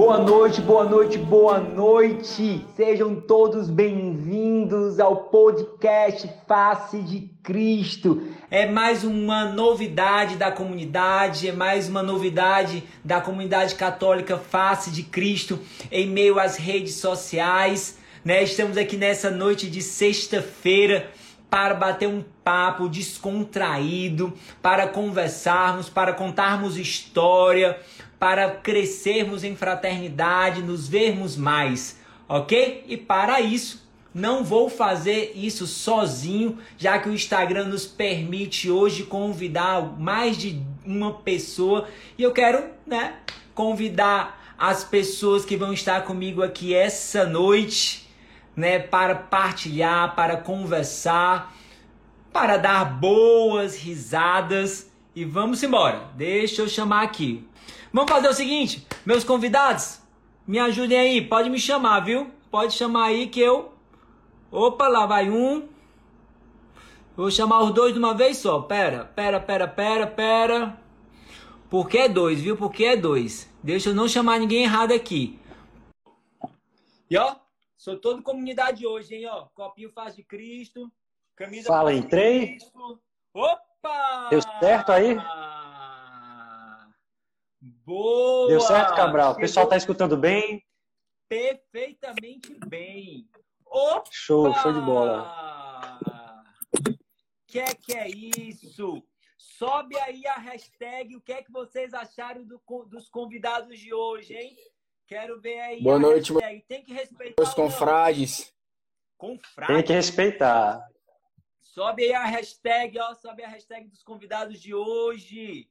Boa noite, boa noite, boa noite! Sejam todos bem-vindos ao podcast Face de Cristo. É mais uma novidade da comunidade, é mais uma novidade da comunidade católica Face de Cristo em meio às redes sociais. Né? Estamos aqui nessa noite de sexta-feira para bater um papo descontraído, para conversarmos, para contarmos história para crescermos em fraternidade, nos vermos mais, ok? E para isso, não vou fazer isso sozinho, já que o Instagram nos permite hoje convidar mais de uma pessoa e eu quero, né, convidar as pessoas que vão estar comigo aqui essa noite, né, para partilhar, para conversar, para dar boas risadas e vamos embora. Deixa eu chamar aqui Vamos fazer o seguinte, meus convidados, me ajudem aí, pode me chamar, viu? Pode chamar aí que eu. Opa, lá vai um. Vou chamar os dois de uma vez só. Pera, pera, pera, pera, pera. Por que é dois, viu? Por que é dois? Deixa eu não chamar ninguém errado aqui. E ó, sou todo comunidade hoje, hein? Ó, copinho faz de Cristo. Camisa Fala, entrei. Opa! Deu certo aí? Boa! Deu certo, Cabral? O pessoal está escutando bem? Perfeitamente bem. Opa! Show, show de bola. Que é que é isso? Sobe aí a hashtag. O que é que vocês acharam do, dos convidados de hoje, hein? Quero ver aí. Boa noite, hashtag. Tem que respeitar os confrades. Confrades. Tem que respeitar. Sobe aí a hashtag, ó. Sobe a hashtag dos convidados de hoje.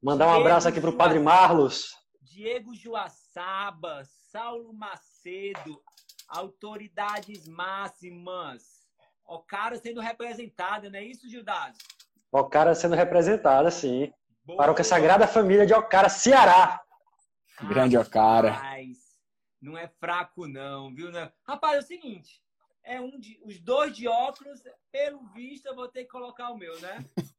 Mandar um Diego abraço aqui para o Padre Marlos. Diego Joaçaba, Saulo Macedo, autoridades máximas. O cara sendo representado, não é isso, Gildas? O cara sendo representado, sim. Boa. Para a Sagrada Família de Ocara, Ceará. Grande Ocara. Não é fraco, não, viu? Rapaz, é o seguinte: é um de, os dois de óculos, pelo visto, eu vou ter que colocar o meu, né?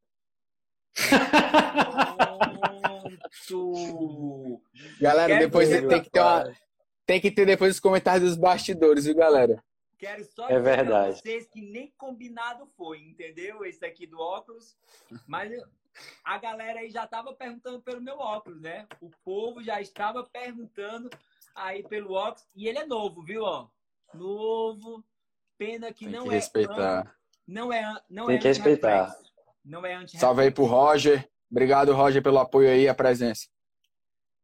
galera, Quero depois tem que ter uma, tem que ter depois os comentários dos bastidores, viu, galera? Quero só é verdade. vocês que nem combinado foi, entendeu? Esse aqui do óculos. Mas a galera aí já estava perguntando pelo meu óculos, né? O povo já estava perguntando aí pelo óculos. E ele é novo, viu? Ó, novo. Pena que tem não que é. Respeitar. Não é. Não tem é que respeitar. Não é anti Salve aí pro Roger. Obrigado, Roger, pelo apoio aí e a presença.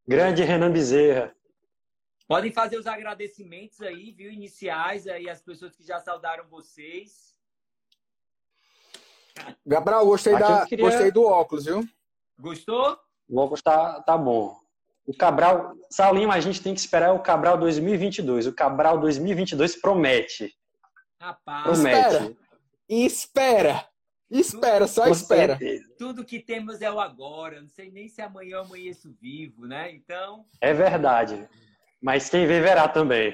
Grande Renan Bezerra. Podem fazer os agradecimentos aí, viu? Iniciais aí, as pessoas que já saudaram vocês. Gabriel, gostei, da, queria... gostei do óculos, viu? Gostou? O óculos tá, tá bom. O Cabral, Saulinho, a gente tem que esperar o Cabral 2022. O Cabral 2022 promete. Rapaz, promete. Espera. Espera. Espera, só espera. Tudo que temos é o agora. Não sei nem se amanhã eu amanheço vivo, né? Então. É verdade. Mas quem vê verá também.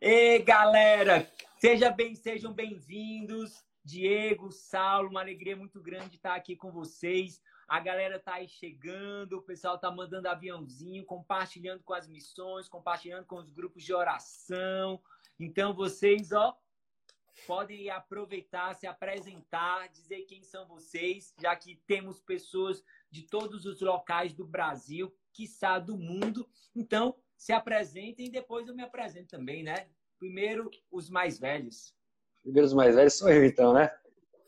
E galera, seja bem, sejam bem-vindos. Diego, Saulo, uma alegria muito grande estar aqui com vocês. A galera tá aí chegando, o pessoal tá mandando aviãozinho, compartilhando com as missões, compartilhando com os grupos de oração. Então vocês, ó, podem aproveitar, se apresentar, dizer quem são vocês, já que temos pessoas de todos os locais do Brasil, quiçá do mundo. Então, se apresentem e depois eu me apresento também, né? Primeiro, os mais velhos. Primeiro, os mais velhos sou eu, então, né?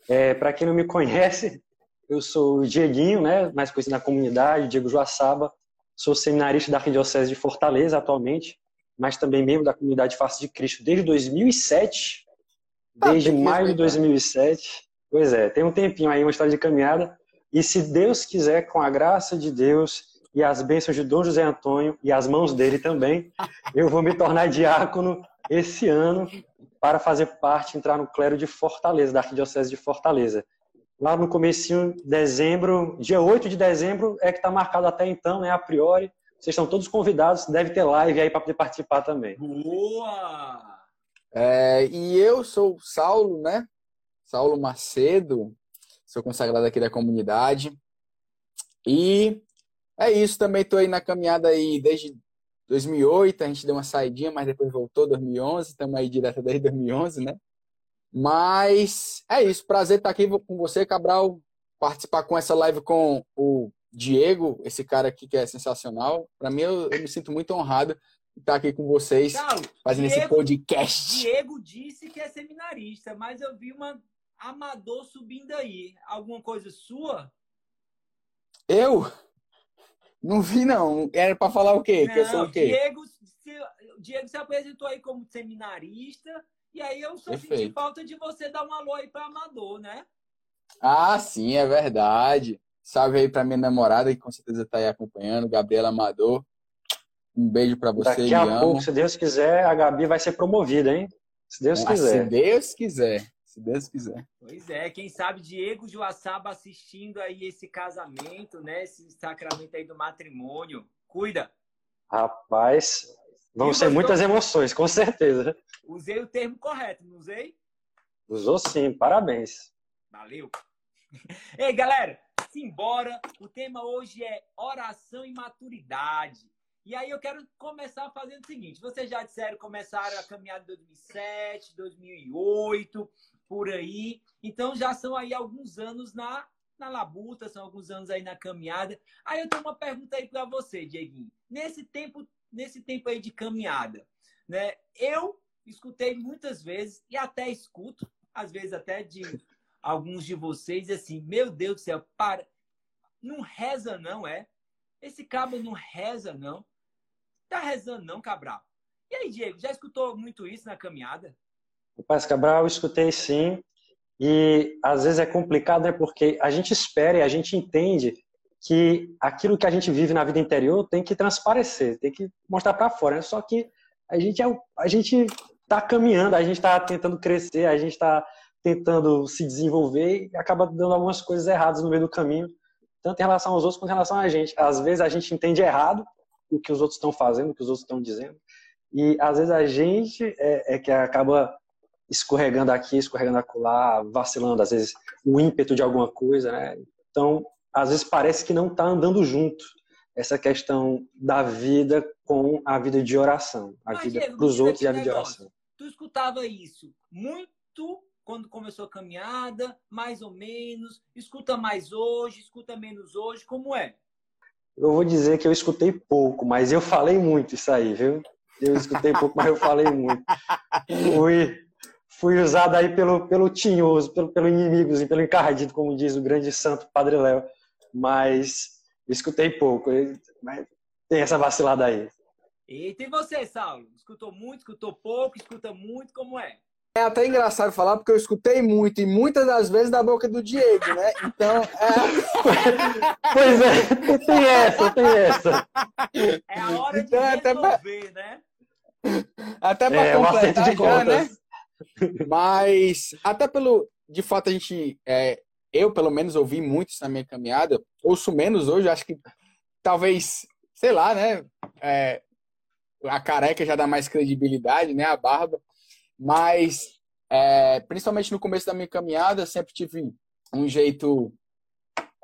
É, Para quem não me conhece, eu sou o Dieguinho, né? mais conhecido na comunidade, Diego Joaçaba. Sou seminarista da Arquidiocese de Fortaleza atualmente, mas também membro da comunidade Face de Cristo desde 2007 desde ah, maio de 2007. Pois é, tem um tempinho aí, uma história de caminhada. E se Deus quiser, com a graça de Deus e as bênçãos de Dom José Antônio e as mãos dele também, eu vou me tornar diácono esse ano para fazer parte, entrar no clero de Fortaleza, da Arquidiocese de Fortaleza. Lá no comecinho de dezembro, dia 8 de dezembro, é que está marcado até então, né, a priori. Vocês estão todos convidados, deve ter live aí para poder participar também. Boa! É, e eu sou Saulo, né? Saulo Macedo, sou consagrado aqui da comunidade. E é isso, também estou aí na caminhada aí desde 2008, a gente deu uma saidinha, mas depois voltou 2011, estamos aí direto desde 2011, né? Mas é isso, prazer estar aqui com você, Cabral, participar com essa live com o Diego, esse cara aqui que é sensacional. Para mim, eu, eu, me sinto muito honrado estar aqui com vocês, fazendo Diego, esse podcast. Diego disse que é seminarista, mas eu vi uma amador subindo aí. Alguma coisa sua? Eu? Não vi, não. Era para falar o quê? Não, que eu sou o quê? Diego se, Diego se apresentou aí como seminarista, e aí eu só Perfeito. senti falta de você dar um alô aí para Amador, né? Ah, sim, é verdade. Salve aí para minha namorada, que com certeza está aí acompanhando, Gabriela Amador. Um beijo para você. Daqui a pouco, se Deus quiser, a Gabi vai ser promovida, hein? Se Deus quiser. Se Deus quiser. Se Deus quiser. Pois é, quem sabe Diego Joaçaba assistindo aí esse casamento, né? Esse sacramento aí do matrimônio. Cuida. Rapaz, vão ser muitas emoções, com certeza. Usei o termo correto, não usei? Usou sim, parabéns. Valeu. Ei, galera, simbora. O tema hoje é oração e maturidade. E aí eu quero começar fazendo o seguinte: vocês já disseram começaram a caminhada em 2007, 2008, por aí. Então já são aí alguns anos na, na labuta, são alguns anos aí na caminhada. Aí eu tenho uma pergunta aí para você, Dieguinho. Nesse tempo, nesse tempo aí de caminhada, né? Eu escutei muitas vezes e até escuto, às vezes até de alguns de vocês assim, meu Deus do céu, para, não reza não, é? Esse cabo não reza não. Tá rezando não, Cabral? E aí, Diego, já escutou muito isso na caminhada? Rapaz, Cabral, eu escutei sim. E às vezes é complicado, né? Porque a gente espera e a gente entende que aquilo que a gente vive na vida interior tem que transparecer, tem que mostrar para fora. Né? Só que a gente é, a gente está caminhando, a gente está tentando crescer, a gente está tentando se desenvolver e acaba dando algumas coisas erradas no meio do caminho, tanto em relação aos outros quanto em relação a gente. Às vezes a gente entende errado o que os outros estão fazendo, o que os outros estão dizendo, e às vezes a gente é, é que acaba escorregando aqui, escorregando acolá, vacilando, às vezes, o ímpeto de alguma coisa, né? Então, às vezes parece que não está andando junto essa questão da vida com a vida de oração, a Mas, vida para os outros e a vida negócio. de oração. Tu escutava isso muito quando começou a caminhada, mais ou menos, escuta mais hoje, escuta menos hoje, como é? Eu vou dizer que eu escutei pouco, mas eu falei muito isso aí, viu? Eu escutei pouco, mas eu falei muito. Fui, fui usado aí pelo, pelo tinhoso, pelo, pelo inimigo, pelo encardido, como diz o grande santo Padre Léo. Mas escutei pouco, mas tem essa vacilada aí. Eita, e você, Saulo? Escutou muito, escutou pouco, escuta muito, como é? É até engraçado falar, porque eu escutei muito, e muitas das vezes da boca do Diego, né? Então. É... pois é, tem essa, tem essa. É a hora então, de resolver, até pra... né? Até para é, completar de já, né? Mas, até pelo. De fato, a gente. É, eu, pelo menos, ouvi muito isso na minha caminhada. Ouço menos hoje, acho que talvez, sei lá, né? É, a careca já dá mais credibilidade, né? A barba. Mas, é, principalmente no começo da minha caminhada, sempre tive um jeito,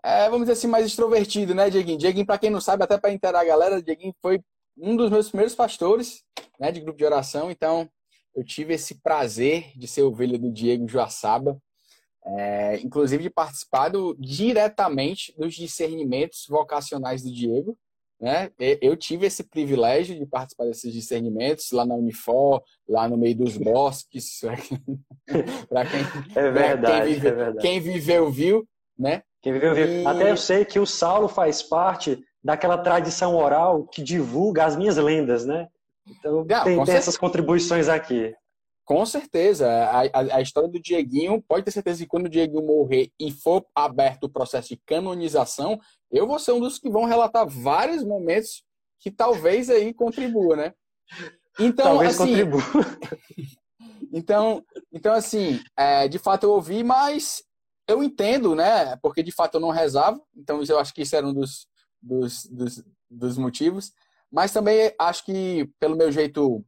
é, vamos dizer assim, mais extrovertido, né, Dieguinho? Dieguinho, para quem não sabe, até para inteirar a galera, Dieguinho foi um dos meus primeiros pastores, né, de grupo de oração. Então, eu tive esse prazer de ser ovelha do Diego Joaçaba, é, inclusive de participar do, diretamente dos discernimentos vocacionais do Diego. Né? Eu tive esse privilégio de participar desses discernimentos lá na Unifor, lá no meio dos bosques. para quem, é verdade, quem, vive, é verdade. quem viveu viu, né? Quem viveu viu. E... Até eu sei que o Saulo faz parte daquela tradição oral que divulga as minhas lendas, né? Então Não, tem, tem essas contribuições aqui. Com certeza. A, a, a, história do Dieguinho, pode ter certeza que quando o Dieguinho morrer e for aberto o processo de canonização, eu vou ser um dos que vão relatar vários momentos que talvez aí contribua, né? Então, talvez assim, contribua. Então, então assim, é, de fato eu ouvi, mas eu entendo, né? Porque de fato eu não rezava, então eu acho que isso era um dos, dos, dos, dos motivos. Mas também acho que pelo meu jeito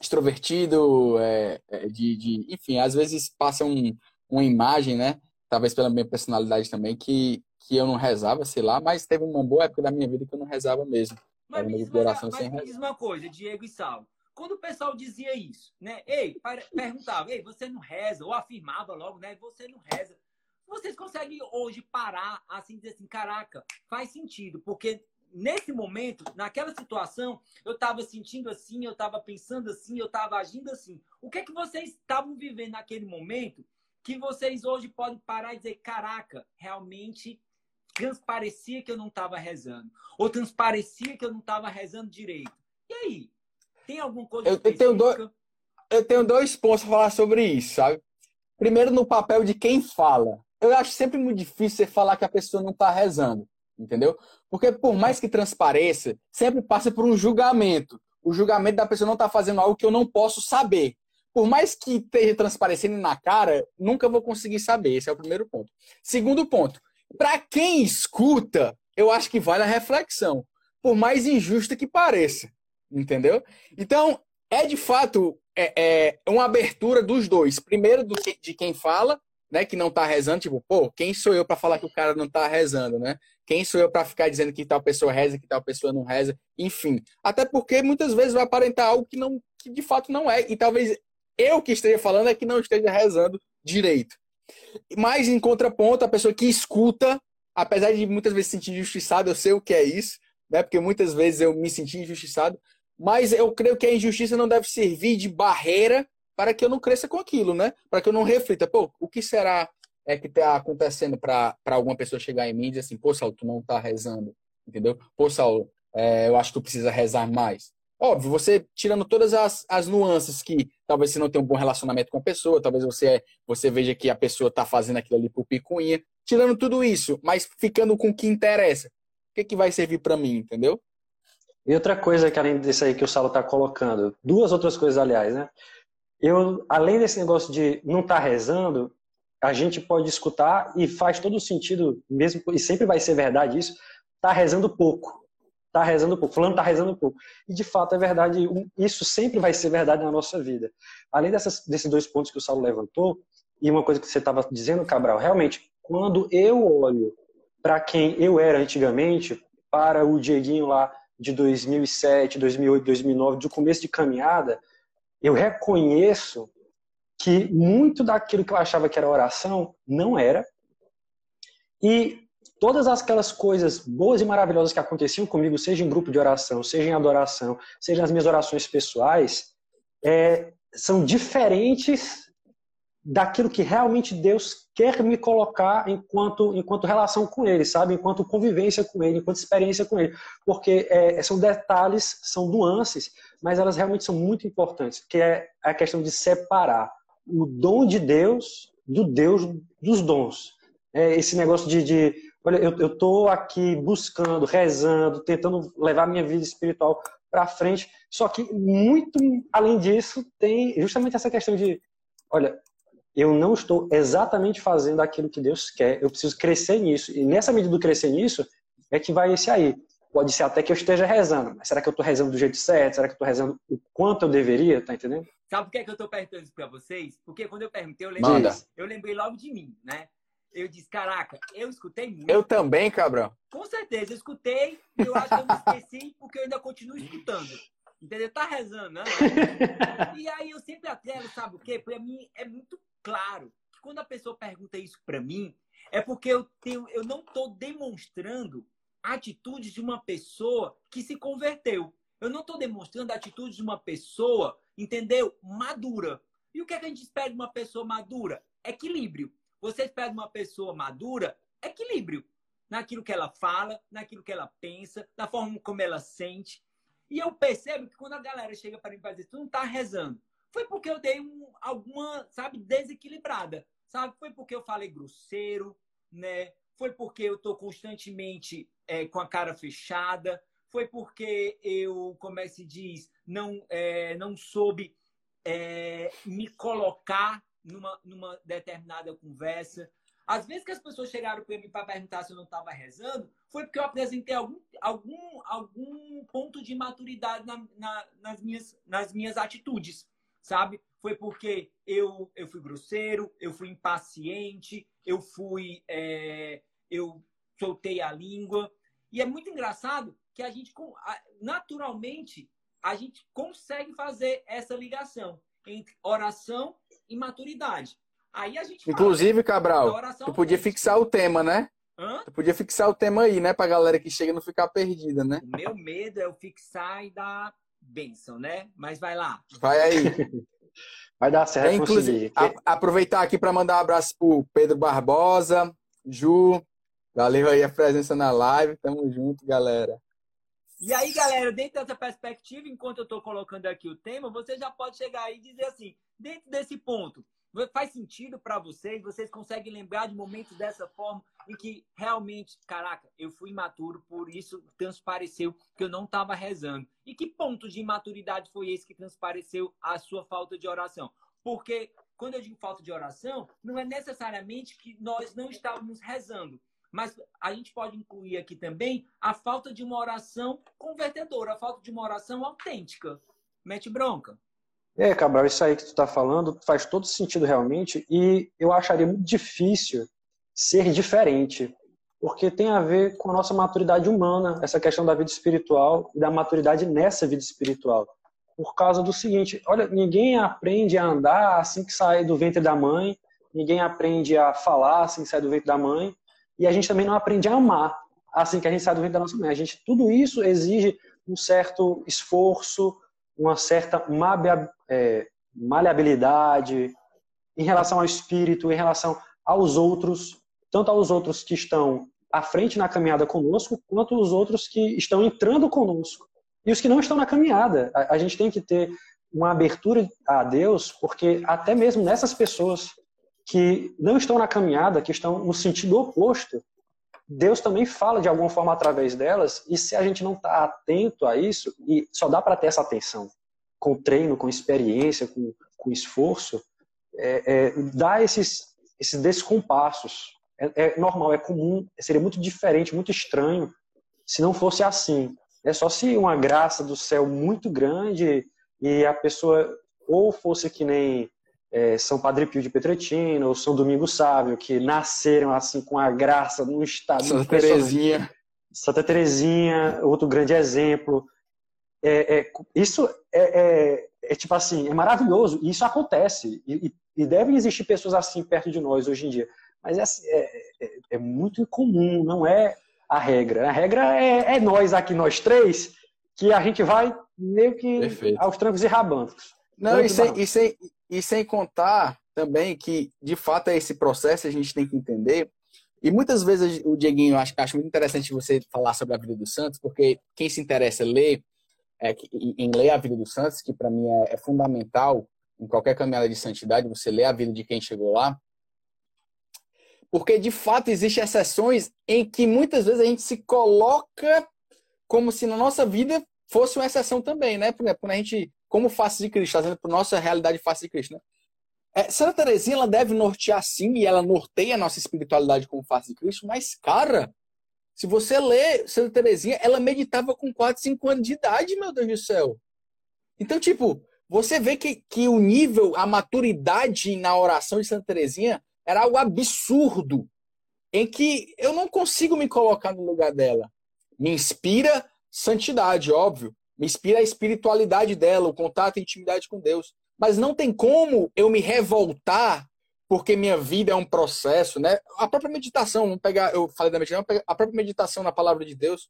extrovertido, é, é, de, de, enfim, às vezes passa um, uma imagem, né? Talvez pela minha personalidade também, que, que eu não rezava, sei lá, mas teve uma boa época da minha vida que eu não rezava mesmo. Mas, me diz, mas, mas me diz uma coisa, Diego e Sal. Quando o pessoal dizia isso, né? Ei, perguntava, ei, você não reza, ou afirmava logo, né? Você não reza. Vocês conseguem hoje parar assim, dizer assim, caraca, faz sentido, porque nesse momento, naquela situação, eu estava sentindo assim, eu estava pensando assim, eu estava agindo assim. O que é que vocês estavam vivendo naquele momento que vocês hoje podem parar e dizer, caraca, realmente transparecia que eu não estava rezando, ou transparecia que eu não estava rezando direito. E aí? Tem alguma coisa eu, eu tenho dois Eu tenho dois pontos para falar sobre isso, sabe? Primeiro, no papel de quem fala. Eu acho sempre muito difícil você falar que a pessoa não está rezando, entendeu? Porque por mais que transpareça, sempre passa por um julgamento. O julgamento da pessoa não está fazendo algo que eu não posso saber. Por mais que esteja transparecendo na cara, nunca vou conseguir saber. Esse é o primeiro ponto. Segundo ponto, para quem escuta, eu acho que vale a reflexão, por mais injusta que pareça, entendeu? Então, é de fato é, é uma abertura dos dois. Primeiro, do que, de quem fala, né, que não está rezando, tipo, pô, quem sou eu para falar que o cara não está rezando, né? Quem sou eu para ficar dizendo que tal pessoa reza, que tal pessoa não reza, enfim. Até porque muitas vezes vai aparentar algo que não que de fato não é, e talvez eu que esteja falando é que não esteja rezando direito. Mas, em contraponto, a pessoa que escuta, apesar de muitas vezes se sentir injustiçado, eu sei o que é isso, né? Porque muitas vezes eu me senti injustiçado, mas eu creio que a injustiça não deve servir de barreira para que eu não cresça com aquilo, né? Para que eu não reflita, pô, o que será é que está acontecendo para alguma pessoa chegar em mim e dizer assim, pô, Saulo, tu não está rezando, entendeu? Pô, Saulo, é, eu acho que tu precisa rezar mais. Óbvio, você tirando todas as, as nuances que talvez você não tenha um bom relacionamento com a pessoa, talvez você, você veja que a pessoa está fazendo aquilo ali por picuinha, tirando tudo isso, mas ficando com o que interessa. O que, que vai servir para mim, entendeu? E outra coisa que além disso aí que o Salo está colocando, duas outras coisas, aliás, né? Eu, além desse negócio de não estar tá rezando, a gente pode escutar e faz todo sentido, mesmo e sempre vai ser verdade isso, tá rezando pouco está rezando pouco, fulano está rezando pouco. E de fato é verdade, isso sempre vai ser verdade na nossa vida. Além dessas, desses dois pontos que o Saulo levantou, e uma coisa que você estava dizendo, Cabral, realmente, quando eu olho para quem eu era antigamente, para o Dieguinho lá de 2007, 2008, 2009, do começo de caminhada, eu reconheço que muito daquilo que eu achava que era oração não era. E todas aquelas coisas boas e maravilhosas que aconteciam comigo, seja em grupo de oração, seja em adoração, seja nas minhas orações pessoais, é, são diferentes daquilo que realmente Deus quer me colocar enquanto, enquanto relação com Ele, sabe? Enquanto convivência com Ele, enquanto experiência com Ele. Porque é, são detalhes, são nuances, mas elas realmente são muito importantes, que é a questão de separar o dom de Deus do Deus dos dons. É esse negócio de, de Olha, eu estou aqui buscando, rezando, tentando levar minha vida espiritual para frente. Só que, muito além disso, tem justamente essa questão de: olha, eu não estou exatamente fazendo aquilo que Deus quer, eu preciso crescer nisso. E nessa medida do crescer nisso, é que vai esse aí. Pode ser até que eu esteja rezando, mas será que eu estou rezando do jeito certo? Será que eu estou rezando o quanto eu deveria? Tá entendendo? Sabe por que, é que eu estou perguntando isso para vocês? Porque quando eu perguntei, eu lembrei, eu lembrei logo de mim, né? Eu disse, caraca, eu escutei muito. Eu também, Cabrão. Com certeza, eu escutei, eu acho que eu me esqueci porque eu ainda continuo escutando. Entendeu? Tá rezando, né? E aí eu sempre atrelo, sabe o quê? Para mim é muito claro que quando a pessoa pergunta isso para mim, é porque eu, tenho, eu não estou demonstrando atitudes de uma pessoa que se converteu. Eu não estou demonstrando atitudes de uma pessoa, entendeu? Madura. E o que, é que a gente espera de uma pessoa madura? Equilíbrio. Você espera uma pessoa madura equilíbrio naquilo que ela fala, naquilo que ela pensa, na forma como ela sente. E eu percebo que quando a galera chega para mim e dizer, tu não tá rezando, foi porque eu dei um, alguma, sabe, desequilibrada, sabe? Foi porque eu falei grosseiro, né? Foi porque eu tô constantemente é, com a cara fechada, foi porque eu, como é que se diz, não, é, não soube é, me colocar numa, numa determinada conversa. Às vezes que as pessoas chegaram para mim para perguntar se eu não estava rezando, foi porque eu apresentei algum, algum, algum ponto de maturidade na, na, nas, minhas, nas minhas atitudes, sabe? Foi porque eu, eu fui grosseiro, eu fui impaciente, eu fui. É, eu soltei a língua. E é muito engraçado que a gente, naturalmente, a gente consegue fazer essa ligação entre oração e maturidade. Aí a gente Inclusive, Cabral, tu podia fixar o tema, né? Hã? Tu podia fixar o tema aí, né? Pra galera que chega não ficar perdida, né? O meu medo é eu fixar e dar bênção, né? Mas vai lá. Vai aí. vai dar certo. É, inclusive, a, aproveitar aqui para mandar um abraço pro Pedro Barbosa, Ju. Valeu aí a presença na live. Tamo junto, galera. E aí, galera, dentro dessa perspectiva, enquanto eu estou colocando aqui o tema, você já pode chegar aí e dizer assim, dentro desse ponto, faz sentido para vocês? Vocês conseguem lembrar de momentos dessa forma em que realmente, caraca, eu fui imaturo, por isso transpareceu que eu não estava rezando. E que ponto de imaturidade foi esse que transpareceu a sua falta de oração? Porque quando eu digo falta de oração, não é necessariamente que nós não estávamos rezando, mas a gente pode incluir aqui também a falta de uma oração convertedora, a falta de uma oração autêntica. Mete bronca. É, Cabral, isso aí que tu está falando faz todo sentido realmente, e eu acharia muito difícil ser diferente, porque tem a ver com a nossa maturidade humana, essa questão da vida espiritual e da maturidade nessa vida espiritual. Por causa do seguinte, olha, ninguém aprende a andar assim que sai do ventre da mãe, ninguém aprende a falar assim que sai do ventre da mãe, e a gente também não aprende a amar assim que a gente sai do ventre da nossa mãe. A gente, tudo isso exige um certo esforço, uma certa é, maleabilidade em relação ao espírito, em relação aos outros, tanto aos outros que estão à frente na caminhada conosco, quanto os outros que estão entrando conosco. E os que não estão na caminhada. A, a gente tem que ter uma abertura a Deus, porque até mesmo nessas pessoas que não estão na caminhada, que estão no sentido oposto, Deus também fala de alguma forma através delas, e se a gente não está atento a isso, e só dá para ter essa atenção com treino, com experiência, com, com esforço, é, é, dá esses, esses descompassos. É, é, normal, é comum, seria muito diferente, muito estranho se não fosse assim. É só se uma graça do céu muito grande e a pessoa ou fosse que nem é, São Padre Pio de Petretino ou São Domingo Sábio, que nasceram assim com a graça num estado Santa Terezinha. Santa Terezinha, outro grande exemplo. É, é, isso é, é, é, tipo assim, é maravilhoso, e isso acontece, e, e, devem existir pessoas assim perto de nós hoje em dia. Mas é, assim, é, é muito incomum, não é a regra. A regra é, nós aqui, nós três, que a gente vai meio que Perfeito. aos trancos e rabancos. Não, e sem, e, sem, e sem contar também que, de fato, é esse processo a gente tem que entender. E muitas vezes o Dieguinho, acho, acho muito interessante você falar sobre a vida dos santos, porque quem se interessa ler, é, em ler a vida dos santos, que para mim é, é, fundamental em qualquer caminhada de santidade, você lê a vida de quem chegou lá. Porque, de fato, existem exceções em que muitas vezes a gente se coloca como se na nossa vida fosse uma exceção também, né? Por exemplo, quando a gente como face de Cristo, trazendo para nossa realidade face de Cristo. Né? É, Santa Teresinha ela deve nortear sim, e ela norteia a nossa espiritualidade como face de Cristo, mas, cara, se você lê Santa Teresinha, ela meditava com 4, 5 anos de idade, meu Deus do céu. Então, tipo, você vê que, que o nível, a maturidade na oração de Santa Teresinha era algo absurdo, em que eu não consigo me colocar no lugar dela. Me inspira santidade, óbvio, me inspira a espiritualidade dela, o contato e intimidade com Deus. Mas não tem como eu me revoltar porque minha vida é um processo, né? A própria meditação, vamos pegar, eu falei da meditação, a própria meditação na palavra de Deus.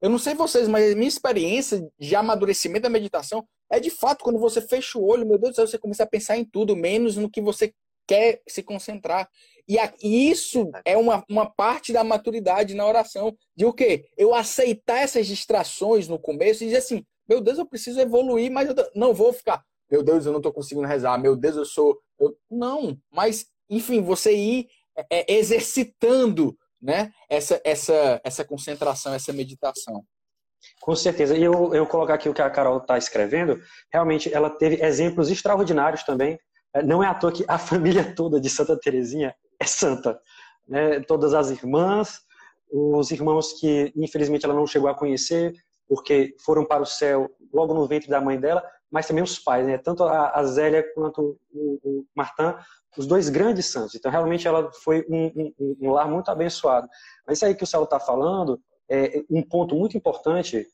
Eu não sei vocês, mas minha experiência de amadurecimento da meditação é de fato quando você fecha o olho, meu Deus do céu, você começa a pensar em tudo, menos no que você quer se concentrar. E, a, e isso é uma, uma parte da maturidade na oração. De o quê? Eu aceitar essas distrações no começo e dizer assim, meu Deus, eu preciso evoluir, mas eu não vou ficar, meu Deus, eu não estou conseguindo rezar, meu Deus, eu sou. Eu... Não, mas, enfim, você ir é, é, exercitando né, essa, essa, essa concentração, essa meditação. Com certeza. E eu, eu colocar aqui o que a Carol está escrevendo, realmente ela teve exemplos extraordinários também. É, não é à toa que a família toda de Santa Terezinha é santa. Né? Todas as irmãs, os irmãos que infelizmente ela não chegou a conhecer, porque foram para o céu logo no ventre da mãe dela, mas também os pais, né? tanto a, Zélia quanto o, Martin, os dois grandes santos. Então, realmente, ela foi um, um, um lar muito abençoado. Mas isso aí que o Saulo está falando é um ponto muito importante.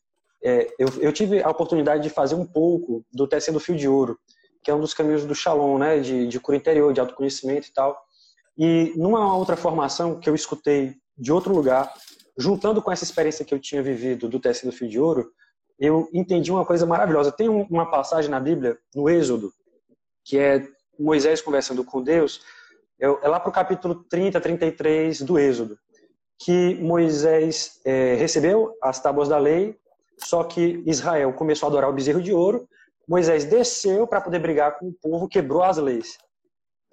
É, eu, eu, tive a oportunidade de fazer um pouco do Tecendo Fio de Ouro, que é um dos caminhos do Shalom, né? de, de cura interior, de autoconhecimento e tal. E numa outra formação que eu escutei de outro lugar, juntando com essa experiência que eu tinha vivido do Tecendo Fio de Ouro, eu entendi uma coisa maravilhosa. Tem uma passagem na Bíblia, no Êxodo, que é Moisés conversando com Deus, é, é lá para o capítulo 30, 33 do Êxodo, que Moisés é, recebeu as tábuas da lei, só que Israel começou a adorar o bezerro de ouro, Moisés desceu para poder brigar com o povo, quebrou as leis.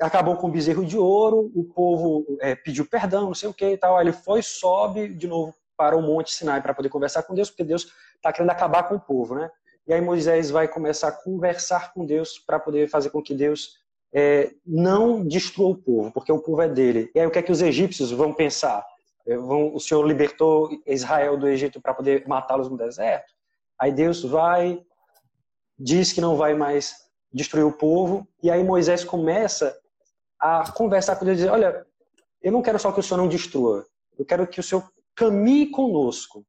Acabou com o bezerro de ouro, o povo é, pediu perdão, não sei o que e tal. Aí ele foi, sobe de novo para o Monte Sinai para poder conversar com Deus, porque Deus está querendo acabar com o povo, né? E aí Moisés vai começar a conversar com Deus para poder fazer com que Deus é, não destrua o povo, porque o povo é dele. E aí o que é que os egípcios vão pensar? É, vão, o Senhor libertou Israel do Egito para poder matá-los no deserto? Aí Deus vai, diz que não vai mais destruir o povo, e aí Moisés começa a conversar com Deus e dizer, olha, eu não quero só que o Senhor não destrua, eu quero que o Senhor caminhe conosco.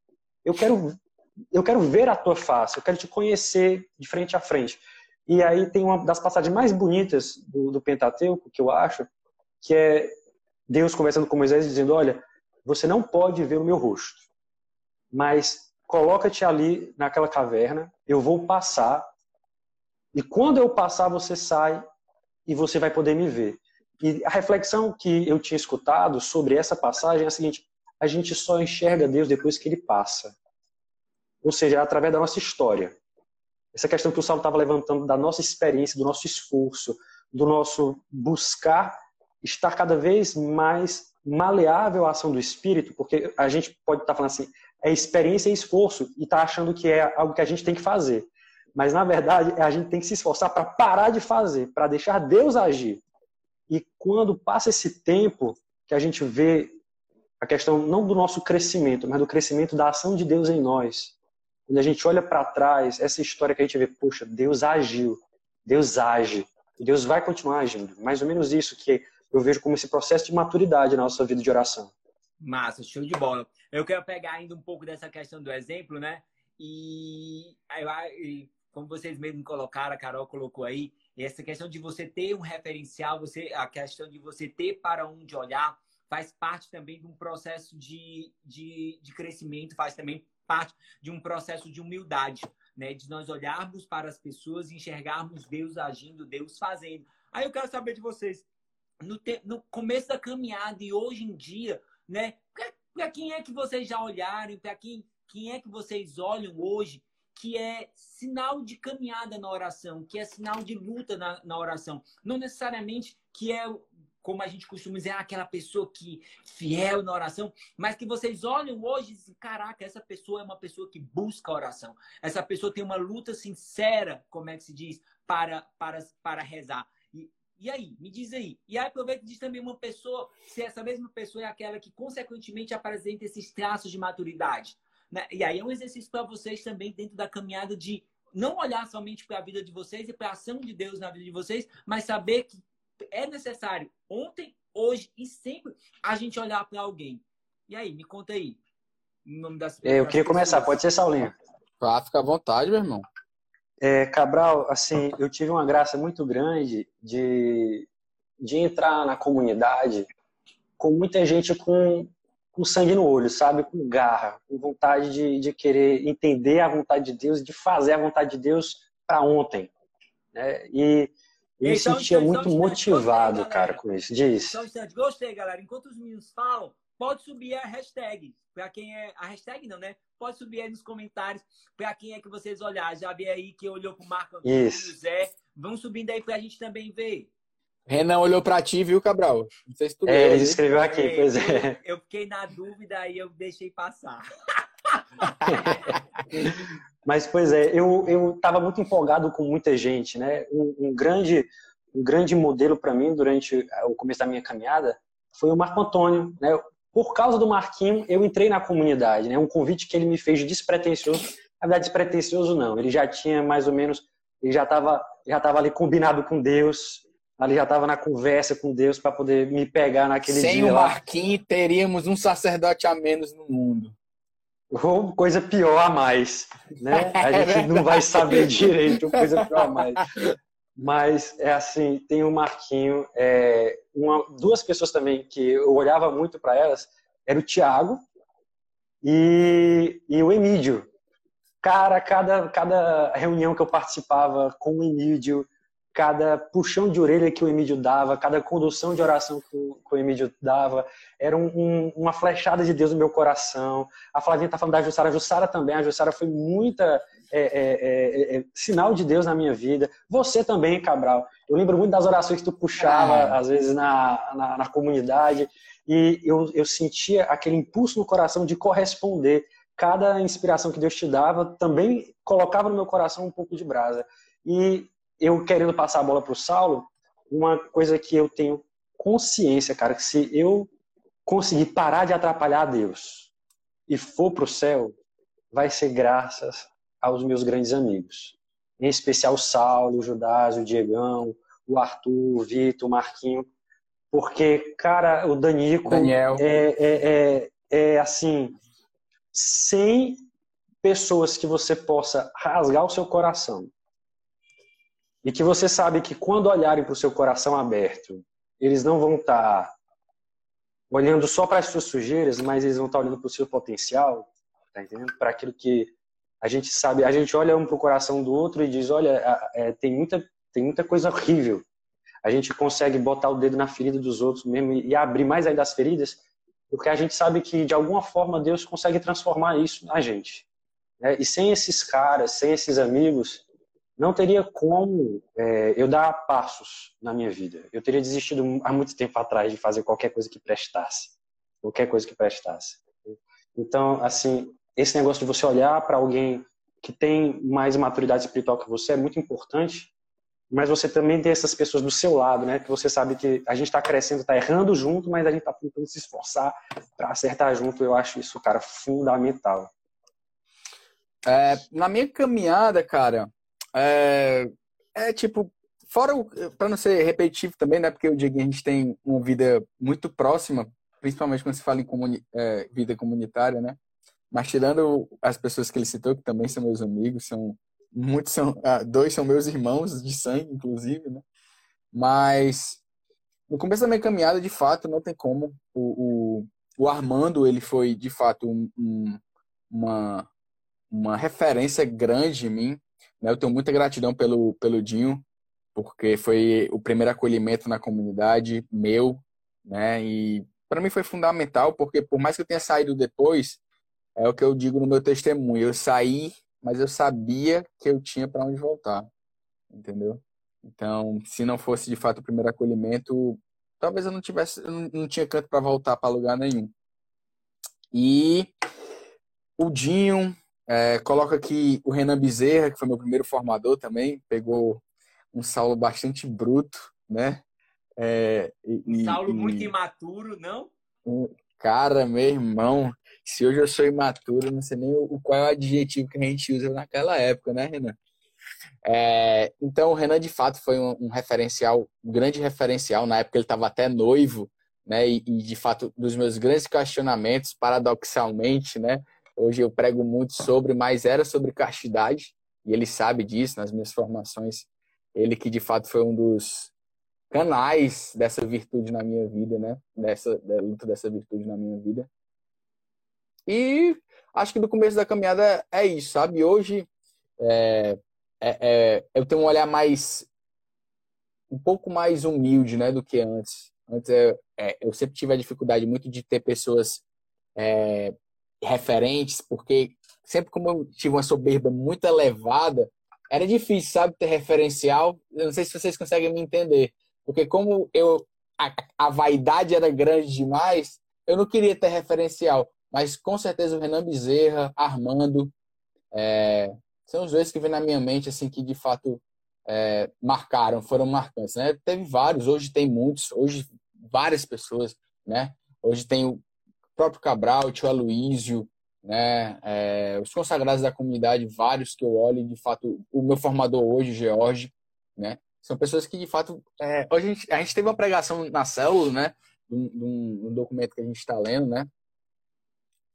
Eu quero, eu quero ver a tua face, eu quero te conhecer de frente a frente. E aí tem uma das passagens mais bonitas do, do Pentateuco, que eu acho, que é Deus conversando com Moisés dizendo: Olha, você não pode ver o meu rosto, mas coloca-te ali naquela caverna, eu vou passar, e quando eu passar, você sai e você vai poder me ver. E a reflexão que eu tinha escutado sobre essa passagem é a seguinte: a gente só enxerga Deus depois que ele passa. Ou seja, é através da nossa história. Essa questão que o Saulo estava levantando da nossa experiência, do nosso esforço, do nosso buscar estar cada vez mais maleável à ação do Espírito, porque a gente pode estar falando assim, é experiência e esforço, e está achando que é algo que a gente tem que fazer. Mas, na verdade, a gente tem que se esforçar para parar de fazer, para deixar Deus agir. E quando passa esse tempo que a gente vê a questão não do nosso crescimento, mas do crescimento da ação de Deus em nós, quando a gente olha para trás, essa história que a gente vê, poxa, Deus agiu, Deus age, e Deus vai continuar agindo. Mais ou menos isso que eu vejo como esse processo de maturidade na nossa vida de oração. Massa, show de bola. Eu quero pegar ainda um pouco dessa questão do exemplo, né? E, como vocês mesmos colocaram, a Carol colocou aí, essa questão de você ter um referencial, você, a questão de você ter para onde olhar, faz parte também de um processo de, de, de crescimento, faz também parte de um processo de humildade, né? De nós olharmos para as pessoas e enxergarmos Deus agindo, Deus fazendo. Aí eu quero saber de vocês, no, te, no começo da caminhada e hoje em dia, né? Para quem é que vocês já olharam? Para quem, quem é que vocês olham hoje que é sinal de caminhada na oração, que é sinal de luta na, na oração. Não necessariamente que é como a gente costuma dizer, aquela pessoa que fiel na oração, mas que vocês olham hoje e dizem, caraca, essa pessoa é uma pessoa que busca a oração. Essa pessoa tem uma luta sincera, como é que se diz, para, para, para rezar. E, e aí, me diz aí. E aí aproveita e diz também uma pessoa, se essa mesma pessoa é aquela que consequentemente apresenta esses traços de maturidade. Né? E aí é um exercício para vocês também dentro da caminhada de não olhar somente para a vida de vocês e para a ação de Deus na vida de vocês, mas saber que é necessário ontem, hoje e sempre a gente olhar para alguém. E aí, me conta aí. Em nome das é, Eu queria começar, pode ser Saulinho. Ah, fica à vontade, meu irmão. É, Cabral, assim, eu tive uma graça muito grande de, de entrar na comunidade com muita gente com, com sangue no olho, sabe? Com garra, com vontade de, de querer entender a vontade de Deus, de fazer a vontade de Deus para ontem. Né? E eu me então, sentia então, muito então, motivado, gostei, cara, com isso. Diz. Instante. Gostei, galera. Enquanto os meninos falam, pode subir a hashtag. Para quem é. A hashtag não, né? Pode subir aí nos comentários. Para quem é que vocês olharam. Já vi aí que olhou pro Marco Antônio Isso. Zé. Vão subindo aí para a gente também ver. Renan olhou para ti, viu, Cabral? Não sei se tu É, ele escreveu aqui, é, pois é. Eu, eu fiquei na dúvida e eu deixei passar. Mas, pois é, eu estava muito empolgado com muita gente, né? Um, um grande, um grande modelo para mim durante o começo da minha caminhada foi o Marco Antônio, né? Por causa do Marquinho, eu entrei na comunidade, né? Um convite que ele me fez despretensioso. Na verdade, despretensioso não. Ele já tinha mais ou menos, ele já estava já tava ali combinado com Deus, ali já estava na conversa com Deus para poder me pegar naquele Sem dia. Sem o Marquinhos, teríamos um sacerdote a menos no mundo. Ou coisa pior a mais, né? A gente é não vai saber direito, coisa pior a mais. Mas é assim, tem o Marquinho, é, uma, duas pessoas também que eu olhava muito para elas, era o Tiago e, e o Emílio. Cara, cada, cada reunião que eu participava com o Emílio, cada puxão de orelha que o Emílio dava, cada condução de oração que o, que o Emílio dava, era um, um, uma flechada de Deus no meu coração. A Flavinha está falando da Jussara, a Jussara também, a Jussara foi muita é é, é, é, é, sinal de Deus na minha vida. Você também, Cabral. Eu lembro muito das orações que tu puxava, ah. às vezes, na, na, na, comunidade, e eu, eu sentia aquele impulso no coração de corresponder. Cada inspiração que Deus te dava também colocava no meu coração um pouco de brasa. E eu querendo passar a bola para o Saulo, uma coisa que eu tenho consciência, cara, que se eu conseguir parar de atrapalhar a Deus e for para o céu, vai ser graças aos meus grandes amigos. Em especial o Saulo, o Judas, o Diegão, o Arthur, o Vitor, o Marquinho. Porque, cara, o Danico Daniel. É, é, é, é assim, sem pessoas que você possa rasgar o seu coração, e que você sabe que quando olharem para o seu coração aberto, eles não vão estar tá olhando só para as suas sujeiras, mas eles vão estar tá olhando para o seu potencial, tá entendendo? Para aquilo que a gente sabe, a gente olha um para o coração do outro e diz, olha, é, tem muita tem muita coisa horrível. A gente consegue botar o dedo na ferida dos outros mesmo e abrir mais ainda as feridas, porque a gente sabe que de alguma forma Deus consegue transformar isso na gente. Né? E sem esses caras, sem esses amigos, não teria como é, eu dar passos na minha vida. Eu teria desistido há muito tempo atrás de fazer qualquer coisa que prestasse. Qualquer coisa que prestasse. Então, assim, esse negócio de você olhar para alguém que tem mais maturidade espiritual que você é muito importante, mas você também tem essas pessoas do seu lado, né? Que você sabe que a gente está crescendo, está errando junto, mas a gente está tentando se esforçar para acertar junto. Eu acho isso, cara, fundamental. É, na minha caminhada, cara, é, é tipo, fora para não ser repetitivo também, né? Porque o Diego a gente tem uma vida muito próxima, principalmente quando se fala em comuni é, vida comunitária, né? Mas tirando as pessoas que ele citou, que também são meus amigos, são muitos são ah, dois são meus irmãos de sangue, inclusive, né? Mas no começo da minha caminhada, de fato, não tem como. O, o, o Armando, ele foi, de fato, um, um, uma, uma referência grande em mim? Eu tenho muita gratidão pelo, pelo Dinho, porque foi o primeiro acolhimento na comunidade meu, né? E para mim foi fundamental, porque por mais que eu tenha saído depois, é o que eu digo no meu testemunho, eu saí, mas eu sabia que eu tinha para onde voltar, entendeu? Então, se não fosse de fato o primeiro acolhimento, talvez eu não tivesse, eu não tinha canto para voltar para lugar nenhum. E o Dinho, é, coloca aqui o Renan Bezerra, que foi meu primeiro formador também, pegou um Saulo bastante bruto, né? É, e, Saulo e, muito imaturo, não? Cara, meu irmão, se hoje eu sou imaturo, não sei nem o, qual é o adjetivo que a gente usa naquela época, né, Renan? É, então, o Renan, de fato, foi um, um, referencial, um grande referencial. Na época, ele estava até noivo, né? E, e, de fato, dos meus grandes questionamentos, paradoxalmente, né? Hoje eu prego muito sobre, mas era sobre castidade, e ele sabe disso nas minhas formações. Ele que de fato foi um dos canais dessa virtude na minha vida, né? Dessa da luta dessa virtude na minha vida. E acho que do começo da caminhada é isso, sabe? Hoje é, é, é, eu tenho um olhar mais um pouco mais humilde, né, do que antes. Antes eu, é, eu sempre tive a dificuldade muito de ter pessoas é, referentes, porque sempre como eu tive uma soberba muito elevada, era difícil, sabe, ter referencial. Eu não sei se vocês conseguem me entender, porque como eu a, a vaidade era grande demais, eu não queria ter referencial. mas com certeza o Renan Bezerra, Armando, é, são os dois que vêm na minha mente, assim, que de fato é, marcaram, foram marcantes, né? Teve vários, hoje tem muitos, hoje várias pessoas, né? Hoje tem o próprio Cabral, o tio Aloísio, né? É, os consagrados da comunidade, vários que eu olho, de fato, o meu formador hoje, George, né? São pessoas que, de fato, é, hoje a gente, a gente, teve uma pregação na célula, né? De um, um documento que a gente está lendo, né?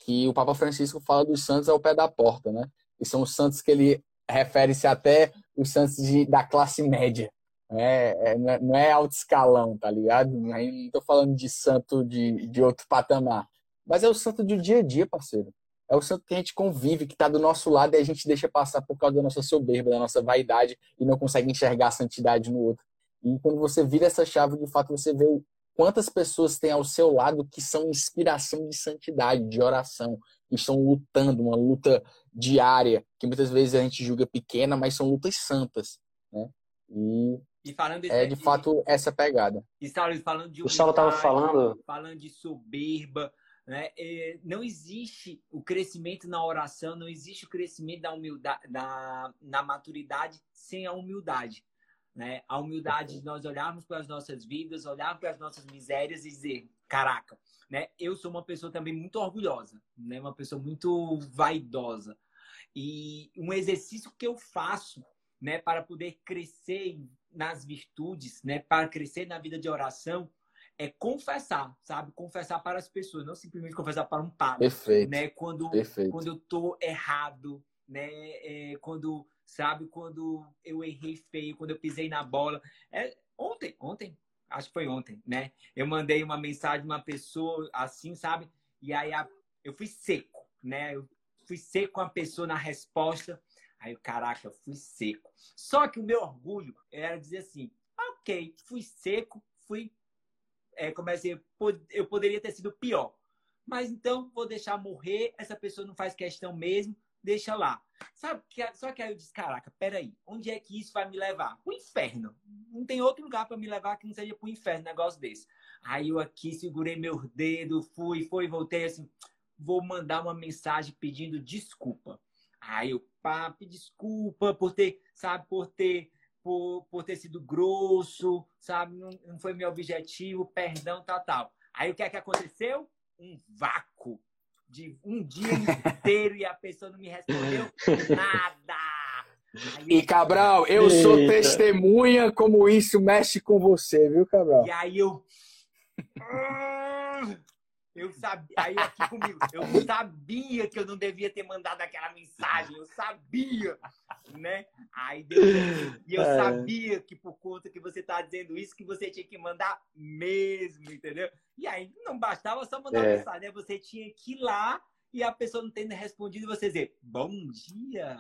Que o Papa Francisco fala dos santos ao pé da porta, né? E são os santos que ele refere-se até os santos de, da classe média. Né? É, não é alto escalão, tá ligado? Não estou falando de santo de, de outro patamar. Mas é o santo do dia a dia, parceiro. É o santo que a gente convive, que está do nosso lado e a gente deixa passar por causa da nossa soberba, da nossa vaidade e não consegue enxergar a santidade no outro. E quando você vira essa chave, de fato, você vê o quantas pessoas tem ao seu lado que são inspiração de santidade, de oração, que estão lutando, uma luta diária, que muitas vezes a gente julga pequena, mas são lutas santas, né? E, e falando de, é de fato essa pegada. E Saulo, falando de humildade, o Saulo estava falando, falando de soberba, né? É, não existe o crescimento na oração, não existe o crescimento da humildade, da, na maturidade sem a humildade. Né? A humildade de nós olharmos para as nossas vidas, olhar para as nossas misérias e dizer: caraca, né? eu sou uma pessoa também muito orgulhosa, né? uma pessoa muito vaidosa. E um exercício que eu faço né, para poder crescer nas virtudes, né, para crescer na vida de oração, é confessar, sabe? Confessar para as pessoas, não simplesmente confessar para um padre. Perfeito. Né? Quando, Perfeito. quando eu tô errado, né? É, quando, sabe, quando eu errei feio, quando eu pisei na bola. É, ontem, ontem, acho que foi ontem, né? Eu mandei uma mensagem uma pessoa assim, sabe? E aí a, eu fui seco, né? Eu fui seco com a pessoa na resposta. Aí eu, caraca, eu fui seco. Só que o meu orgulho era dizer assim, ok, fui seco, fui é, comecei, eu poderia ter sido pior. Mas então vou deixar morrer, essa pessoa não faz questão mesmo, deixa lá. Sabe? Só que aí eu disse, caraca, peraí, onde é que isso vai me levar? O inferno. Não tem outro lugar para me levar que não seja pro inferno, um negócio desse. Aí eu aqui segurei meu dedo, fui, foi, voltei assim, vou mandar uma mensagem pedindo desculpa. Aí eu, papo, desculpa por ter, sabe, por ter por, por ter sido grosso, sabe? Não, não foi meu objetivo, perdão, tal, tal. Aí o que é que aconteceu? Um vácuo de um dia inteiro e a pessoa não me respondeu nada. Aí, e Cabral, eu Eita. sou testemunha como isso mexe com você, viu, Cabral? E aí eu. Eu sabia, aí aqui comigo, eu sabia que eu não devia ter mandado aquela mensagem, eu sabia, né? Aí Deus, e eu é. sabia que por conta que você tá dizendo isso, que você tinha que mandar mesmo, entendeu? E aí não bastava só mandar é. mensagem, né? Você tinha que ir lá e a pessoa não tendo respondido, você dizer, bom dia,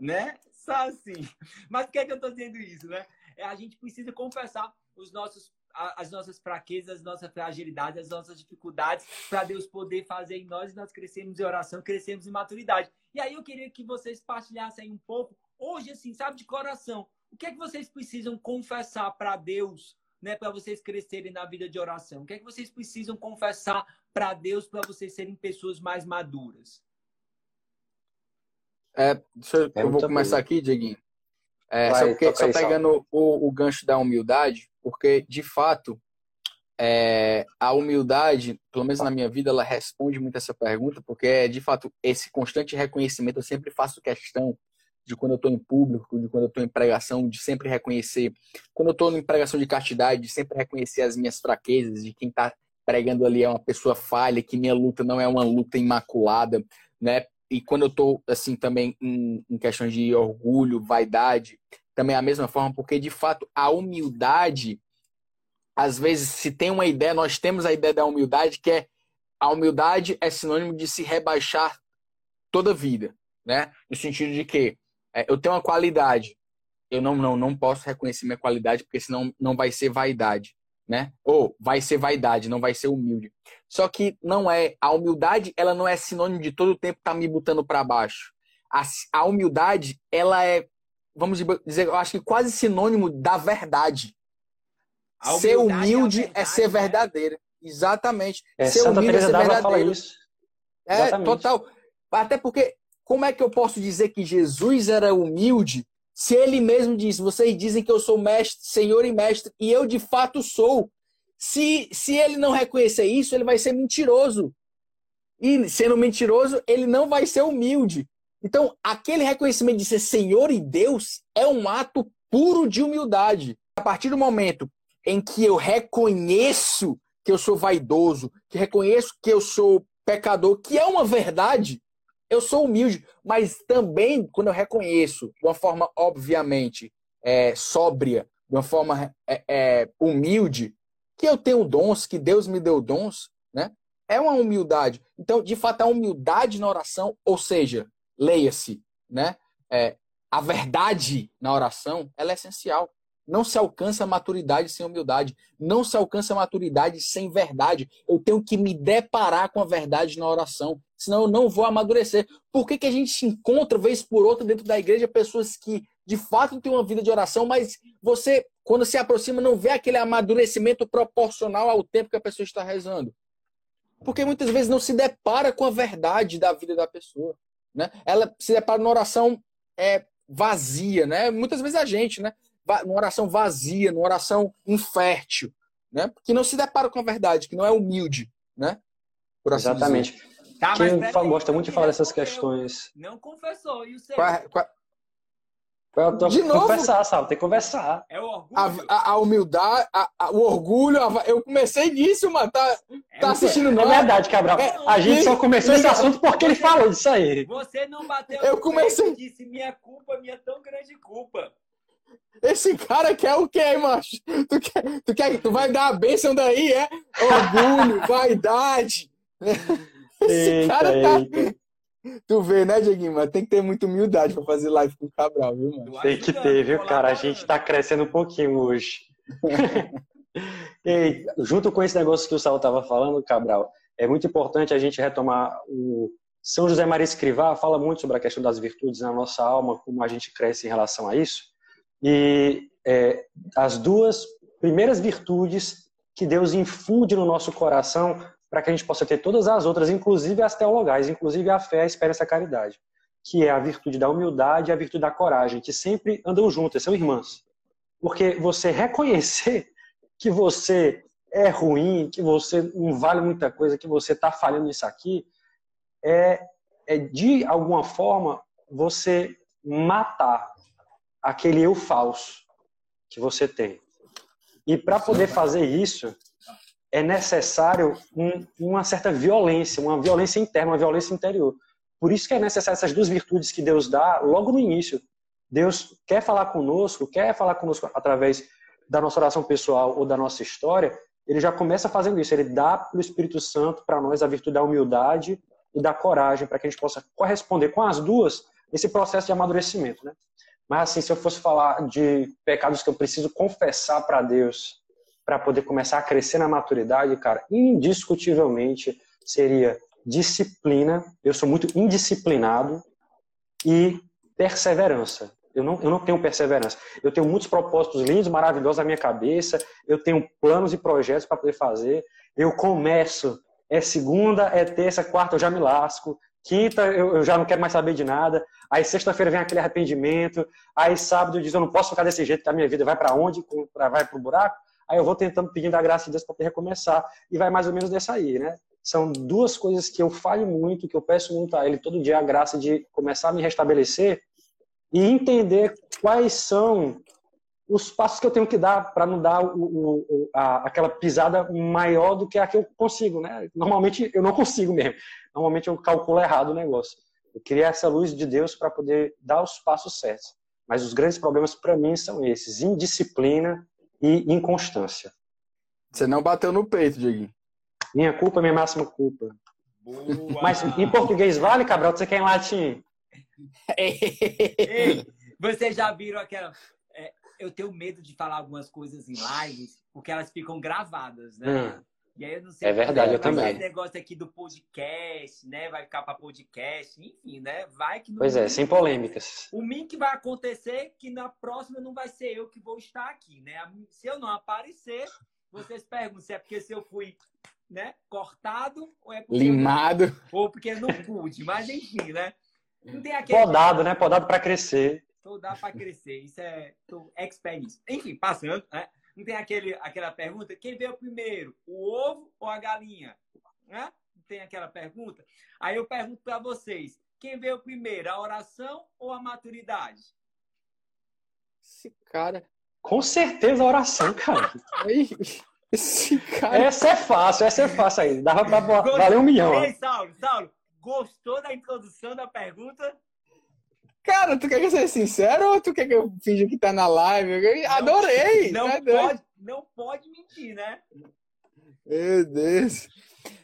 né? Só assim. Mas por que, é que eu tô dizendo isso, né? É, a gente precisa confessar os nossos as nossas fraquezas, as nossas fragilidades, as nossas dificuldades, para Deus poder fazer em nós e nós crescemos em oração, crescemos em maturidade. E aí eu queria que vocês partilhassem um pouco, hoje, assim, sabe, de coração, o que é que vocês precisam confessar para Deus, né, para vocês crescerem na vida de oração? O que é que vocês precisam confessar para Deus para vocês serem pessoas mais maduras? É, eu, é eu vou começar aqui, Dieguinho. É, Vai, só, porque, só pegando o, o gancho da humildade, porque de fato é, a humildade, pelo menos na minha vida, ela responde muito essa pergunta, porque é de fato esse constante reconhecimento. Eu sempre faço questão de quando eu estou em público, de quando eu estou em pregação, de sempre reconhecer. Quando eu estou em pregação de castidade, de sempre reconhecer as minhas fraquezas, de quem está pregando ali é uma pessoa falha, que minha luta não é uma luta imaculada, né? E quando eu estou assim também em, em questões de orgulho, vaidade, também é a mesma forma, porque de fato a humildade, às vezes, se tem uma ideia, nós temos a ideia da humildade, que é a humildade é sinônimo de se rebaixar toda a vida, né? No sentido de que é, eu tenho uma qualidade, eu não, não, não posso reconhecer minha qualidade, porque senão não vai ser vaidade, né? Ou vai ser vaidade, não vai ser humilde. Só que não é, a humildade, ela não é sinônimo de todo o tempo estar tá me botando para baixo. A, a humildade, ela é vamos dizer, eu acho que quase sinônimo da verdade. Ser humilde é, é, ser né? verdadeiro. Exatamente. É, ser Santa humilde é ser verdadeiro. Fala isso. É, Exatamente. total. Até porque, como é que eu posso dizer que Jesus era humilde se ele mesmo disse, vocês dizem que eu sou mestre, senhor e mestre, e eu de fato sou. Se, se ele não reconhecer isso, ele vai ser mentiroso. E sendo mentiroso, ele não vai ser humilde. Então, aquele reconhecimento de ser Senhor e Deus é um ato puro de humildade. A partir do momento em que eu reconheço que eu sou vaidoso, que reconheço que eu sou pecador, que é uma verdade, eu sou humilde, mas também quando eu reconheço de uma forma obviamente é, sóbria, de uma forma é, é, humilde, que eu tenho dons, que Deus me deu dons, né? É uma humildade. Então, de fato, a humildade na oração, ou seja, leia-se, né? É, a verdade na oração, ela é essencial. Não se alcança maturidade sem humildade. Não se alcança maturidade sem verdade. Eu tenho que me deparar com a verdade na oração senão eu não vou amadurecer. Por que, que a gente encontra, vez por outra, dentro da igreja, pessoas que de fato têm uma vida de oração, mas você, quando se aproxima, não vê aquele amadurecimento proporcional ao tempo que a pessoa está rezando? Porque muitas vezes não se depara com a verdade da vida da pessoa. Né? Ela se depara numa oração é, vazia, né? Muitas vezes a gente, né? Numa oração vazia, numa oração infértil, né? Que não se depara com a verdade, que não é humilde, né? Assim Exatamente. Dizer. Tá, Quem gosta muito de falar dessas questões. Não confessou. E o seu? Qual, qual... Eu tô de novo? Conversar, sabe? Tem que conversar. É o orgulho. A, a, a humildade, a, o orgulho. eu comecei nisso, mano. Tá, é tá assistindo não? É verdade, Cabral. É, a gente só começou esse assunto porque ele falou disso aí. Você não bateu eu comecei... disse minha culpa, minha tão grande culpa. Esse cara quer o quê, macho? Tu quer, tu quer, tu vai dar a bênção daí, é? Orgulho, vaidade. Esse eita, cara tá. Eita. Tu vê, né, Dieguinho? Mas tem que ter muita humildade pra fazer live com o Cabral, viu, mano? Tem que ter, viu, cara? A gente tá crescendo um pouquinho hoje. e, junto com esse negócio que o Saulo tava falando, Cabral, é muito importante a gente retomar o. São José Maria Escrivá fala muito sobre a questão das virtudes na nossa alma, como a gente cresce em relação a isso. E é, as duas primeiras virtudes que Deus infunde no nosso coração para que a gente possa ter todas as outras, inclusive as teologais, inclusive a fé, a esperança e a caridade, que é a virtude da humildade e a virtude da coragem, que sempre andam juntas, são irmãs. Porque você reconhecer que você é ruim, que você não vale muita coisa, que você está falhando nisso aqui, é, é de alguma forma você matar aquele eu falso que você tem. E para poder fazer isso, é necessário um, uma certa violência, uma violência interna, uma violência interior. Por isso que é necessário essas duas virtudes que Deus dá logo no início. Deus quer falar conosco, quer falar conosco através da nossa oração pessoal ou da nossa história, ele já começa fazendo isso. Ele dá pelo Espírito Santo para nós a virtude da humildade e da coragem para que a gente possa corresponder com as duas nesse processo de amadurecimento, né? Mas assim, se eu fosse falar de pecados que eu preciso confessar para Deus para poder começar a crescer na maturidade, cara, indiscutivelmente seria disciplina. Eu sou muito indisciplinado e perseverança. Eu não, eu não tenho perseverança. Eu tenho muitos propósitos lindos, maravilhosos na minha cabeça. Eu tenho planos e projetos para poder fazer. Eu começo. É segunda, é terça, quarta, eu já me lasco. Quinta, eu, eu já não quero mais saber de nada. Aí sexta-feira vem aquele arrependimento. Aí sábado eu diz, eu não posso ficar desse jeito, que a minha vida vai para onde? Vai para o buraco? Aí eu vou tentando pedindo a graça de Deus para poder recomeçar. E vai mais ou menos dessa aí, né? São duas coisas que eu falho muito, que eu peço muito a Ele todo dia a graça de começar a me restabelecer e entender quais são os passos que eu tenho que dar para não dar o, o, a, aquela pisada maior do que a que eu consigo, né? Normalmente eu não consigo mesmo. Normalmente eu calculo errado o negócio. Eu queria essa luz de Deus para poder dar os passos certos. Mas os grandes problemas para mim são esses: indisciplina, e inconstância. Você não bateu no peito, Dieguinho. Minha culpa, minha máxima culpa. Boa. Mas em português vale, Cabral? Você quer em latim? Ei, vocês já viram aquela. É, eu tenho medo de falar algumas coisas em lives, porque elas ficam gravadas, né? Hum. E aí eu não sei. É verdade, eu também. Esse negócio aqui do podcast, né? Vai ficar para podcast, enfim, né? Vai que. Pois é, sem polêmicas. O mim que vai acontecer que na próxima não vai ser eu que vou estar aqui, né? Se eu não aparecer, vocês perguntam se é porque se eu fui né, cortado ou é limado ou porque não pude, mas enfim, né? Não tem aquele podado, né? Podado para crescer. Podado para crescer. Isso é tô expert nisso. Enfim, passando, né? Não tem aquele, aquela pergunta, quem veio primeiro, o ovo ou a galinha? Né? Não tem aquela pergunta? Aí eu pergunto para vocês, quem veio primeiro, a oração ou a maturidade? Esse cara. Com certeza a oração, cara. Esse cara. Essa é fácil, essa é fácil aí. Dava pra valer um milhão. Ei, Saulo, Saulo, gostou da introdução da pergunta? Cara, tu quer que eu seja sincero ou tu quer que eu finja que tá na live? Adorei! Não, não pode, não pode mentir, né? Meu Deus.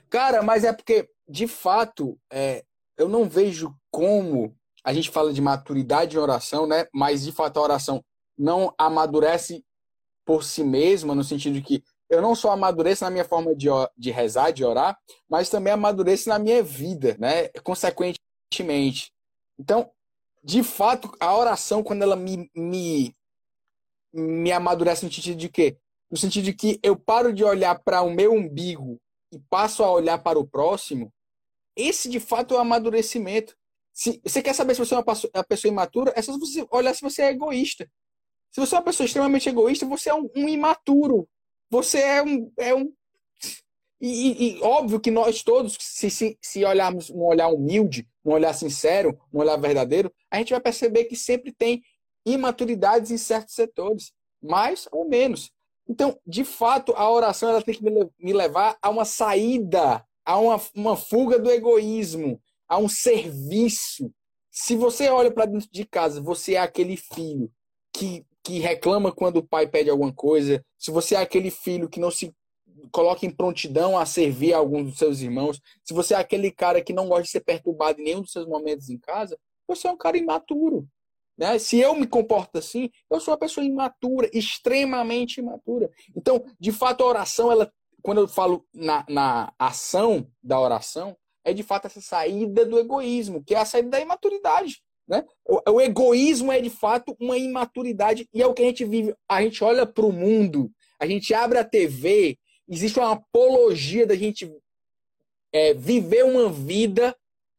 Cara, mas é porque, de fato, é, eu não vejo como a gente fala de maturidade em oração, né? Mas de fato a oração não amadurece por si mesma, no sentido de que eu não só amadureço na minha forma de, de rezar, de orar, mas também amadureço na minha vida, né? Consequentemente. Então, de fato, a oração, quando ela me, me, me amadurece no sentido de quê? No sentido de que eu paro de olhar para o meu umbigo e passo a olhar para o próximo, esse de fato é o amadurecimento. Se você quer saber se você é uma pessoa, imatura, é só você olhar se você é egoísta. Se você é uma pessoa extremamente egoísta, você é um, um imaturo. Você é um. É um e, e, e, óbvio que nós todos, se, se, se olharmos um olhar humilde, um olhar sincero, um olhar verdadeiro, a gente vai perceber que sempre tem imaturidades em certos setores, mais ou menos. Então, de fato, a oração ela tem que me levar a uma saída a uma, uma fuga do egoísmo, a um serviço. Se você olha para dentro de casa, você é aquele filho que, que reclama quando o pai pede alguma coisa, se você é aquele filho que não se coloca em prontidão a servir a algum dos seus irmãos, se você é aquele cara que não gosta de ser perturbado em nenhum dos seus momentos em casa, você é um cara imaturo. Né? Se eu me comporto assim, eu sou uma pessoa imatura, extremamente imatura. Então, de fato, a oração ela quando eu falo na, na ação da oração, é de fato essa saída do egoísmo, que é a saída da imaturidade. Né? O, o egoísmo é de fato uma imaturidade e é o que a gente vive. A gente olha para o mundo, a gente abre a TV, existe uma apologia da gente é, viver uma vida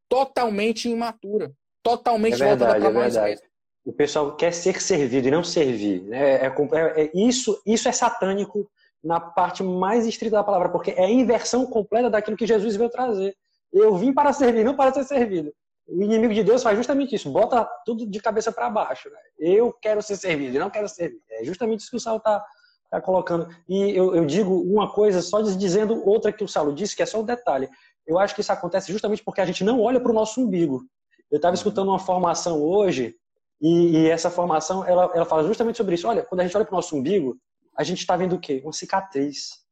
totalmente imatura, totalmente é verdade, voltada para é nós mesmos. O pessoal quer ser servido e não servir. Né? É, é, é, isso, isso é satânico na parte mais estrita da palavra, porque é a inversão completa daquilo que Jesus veio trazer. Eu vim para servir, não para ser servido. O inimigo de Deus faz justamente isso, bota tudo de cabeça para baixo. Né? Eu quero ser servido, e não quero servir. É justamente isso que o Saulo está tá colocando. E eu, eu, digo uma coisa só dizendo outra que o Saulo disse, que é só um detalhe. Eu acho que isso acontece justamente porque a gente não olha para o nosso umbigo. Eu estava escutando uma formação hoje, e, e essa formação ela, ela fala justamente sobre isso. Olha, quando a gente olha para o nosso umbigo, a gente está vendo o quê? Uma cicatriz.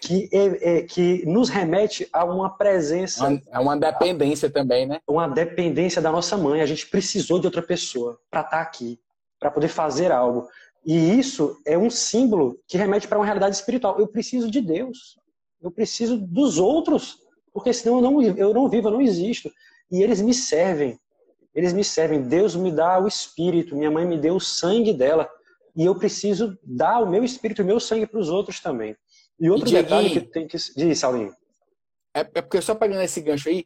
Que, é, é, que nos remete a uma presença. É uma dependência a, também, né? Uma dependência da nossa mãe. A gente precisou de outra pessoa para estar tá aqui, para poder fazer algo. E isso é um símbolo que remete para uma realidade espiritual. Eu preciso de Deus. Eu preciso dos outros. Porque senão eu não, eu não vivo, eu não existo. E eles me servem. Eles me servem. Deus me dá o espírito. Minha mãe me deu o sangue dela e eu preciso dar o meu espírito, o meu sangue para os outros também. E outro e detalhe que tem que. Diz, Saulinho. É, é porque só pegando esse gancho aí,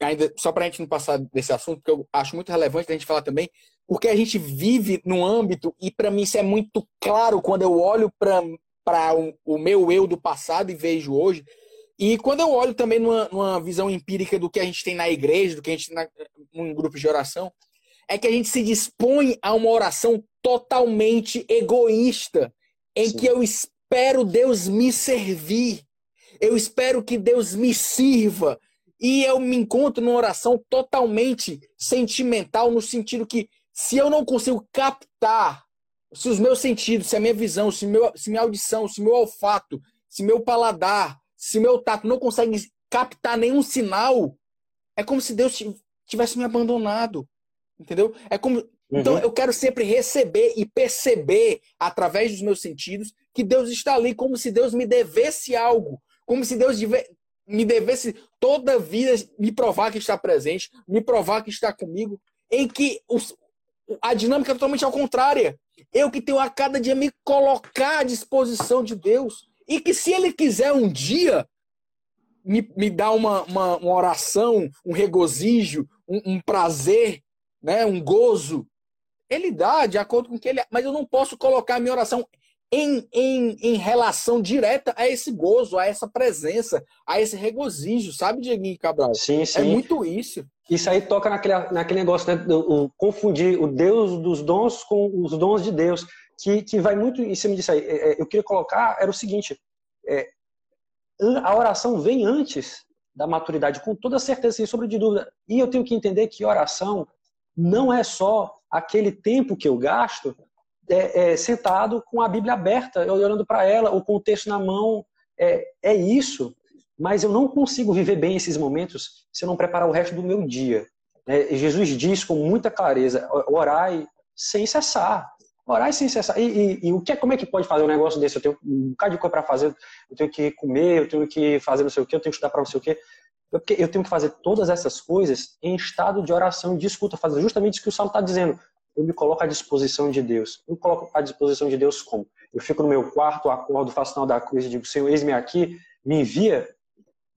ainda só para a gente não passar desse assunto, porque eu acho muito relevante a gente falar também, porque a gente vive num âmbito, e para mim isso é muito claro quando eu olho para o, o meu eu do passado e vejo hoje, e quando eu olho também numa, numa, visão empírica do que a gente tem na igreja, do que a gente tem na, num grupo de oração, é que a gente se dispõe a uma oração totalmente egoísta, em Sim. que eu espero Deus me servir, eu espero que Deus me sirva, e eu me encontro numa oração totalmente sentimental, no sentido que se eu não consigo captar, se os meus sentidos, se a minha visão, se, meu, se minha audição, se meu olfato, se meu paladar, se meu tato não consegue captar nenhum sinal, é como se Deus tivesse me abandonado. Entendeu? É como. Então, uhum. Então eu quero sempre receber e perceber, através dos meus sentidos, que Deus está ali, como se Deus me devesse algo. Como se Deus me devesse toda vida me provar que está presente, me provar que está comigo, em que os, a dinâmica é totalmente ao contrário. Eu que tenho a cada dia me colocar à disposição de Deus. E que se Ele quiser um dia, me, me dá uma, uma, uma oração, um regozijo, um, um, prazer, né, um gozo. Ele dá de acordo com o que ele. Mas eu não posso colocar a minha oração em, em, em relação direta a esse gozo, a essa presença, a esse regozijo, sabe, Dieguinho Cabral? Sim, sim. É muito isso. Isso aí toca naquele, naquele negócio, né? O, confundir o Deus dos dons com os dons de Deus, que, que vai muito em cima disso aí. É, é eu queria colocar, era o seguinte, é, a oração vem antes da maturidade, com toda certeza, sem sombra de dúvida. E eu tenho que entender que oração não é só aquele tempo que eu gasto é, é, sentado com a Bíblia aberta, olhando para ela, ou com o texto na mão. É, é isso. Mas eu não consigo viver bem esses momentos se eu não preparar o resto do meu dia. É, Jesus diz com muita clareza: orai sem cessar. Orar sem cessar. E, e, e, o que, é, como é que pode fazer um negócio desse? Eu tenho um bocado de coisa para fazer, eu tenho que comer, eu tenho que fazer não sei o quê, eu tenho que estudar para não sei o quê. Porque eu tenho que fazer todas essas coisas em estado de oração e de escuta, fazer justamente isso que o Salmo está dizendo. Eu me coloco à disposição de Deus. Eu me coloco à disposição de Deus como? Eu fico no meu quarto, acordo, faço sinal da cruz e digo, Senhor, eis-me aqui, me envia,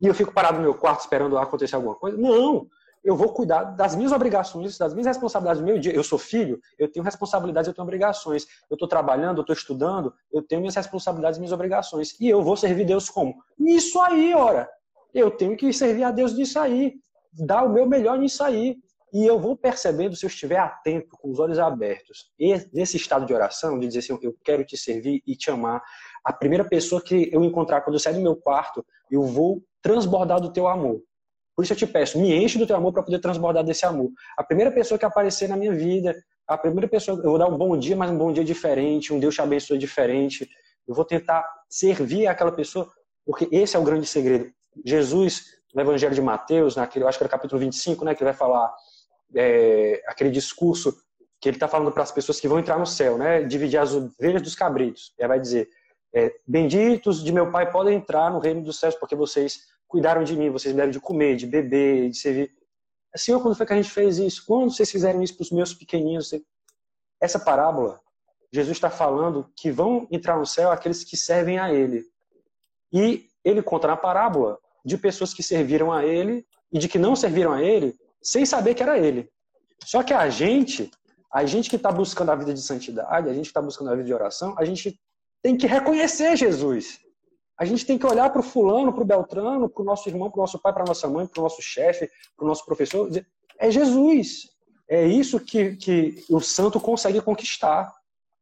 e eu fico parado no meu quarto esperando acontecer alguma coisa? Não! eu vou cuidar das minhas obrigações, das minhas responsabilidades do meu dia. Eu sou filho, eu tenho responsabilidades, eu tenho obrigações. Eu estou trabalhando, eu estou estudando, eu tenho minhas responsabilidades, minhas obrigações. E eu vou servir Deus como? Nisso aí, ora. Eu tenho que servir a Deus nisso aí. Dar o meu melhor nisso aí. E eu vou percebendo se eu estiver atento, com os olhos abertos, e nesse estado de oração, de dizer assim, eu quero te servir e te amar. A primeira pessoa que eu encontrar quando eu sair do meu quarto, eu vou transbordar do teu amor. Por isso eu te peço, me enche do teu amor para poder transbordar desse amor. A primeira pessoa que aparecer na minha vida, a primeira pessoa, eu vou dar um bom dia, mas um bom dia diferente, um Deus te abençoe diferente. Eu vou tentar servir aquela pessoa, porque esse é o grande segredo. Jesus, no Evangelho de Mateus, naquele, acho que era capítulo 25, né, que vai falar é, aquele discurso que ele está falando para as pessoas que vão entrar no céu, né, dividir as ovelhas dos cabritos. Ele vai dizer, é, benditos de meu Pai podem entrar no reino dos céus, porque vocês cuidaram de mim, vocês me deram de comer, de beber, de servir. Senhor, quando foi que a gente fez isso? Quando vocês fizeram isso para os meus pequeninos? Essa parábola, Jesus está falando que vão entrar no céu aqueles que servem a Ele. E ele conta na parábola de pessoas que serviram a Ele e de que não serviram a Ele sem saber que era Ele. Só que a gente, a gente que está buscando a vida de santidade, a gente que está buscando a vida de oração, a gente tem que reconhecer Jesus. A gente tem que olhar para o fulano, para o Beltrano, para o nosso irmão, para o nosso pai, para a nossa mãe, para o nosso chefe, para o nosso professor. Dizer, é Jesus. É isso que, que o santo consegue conquistar.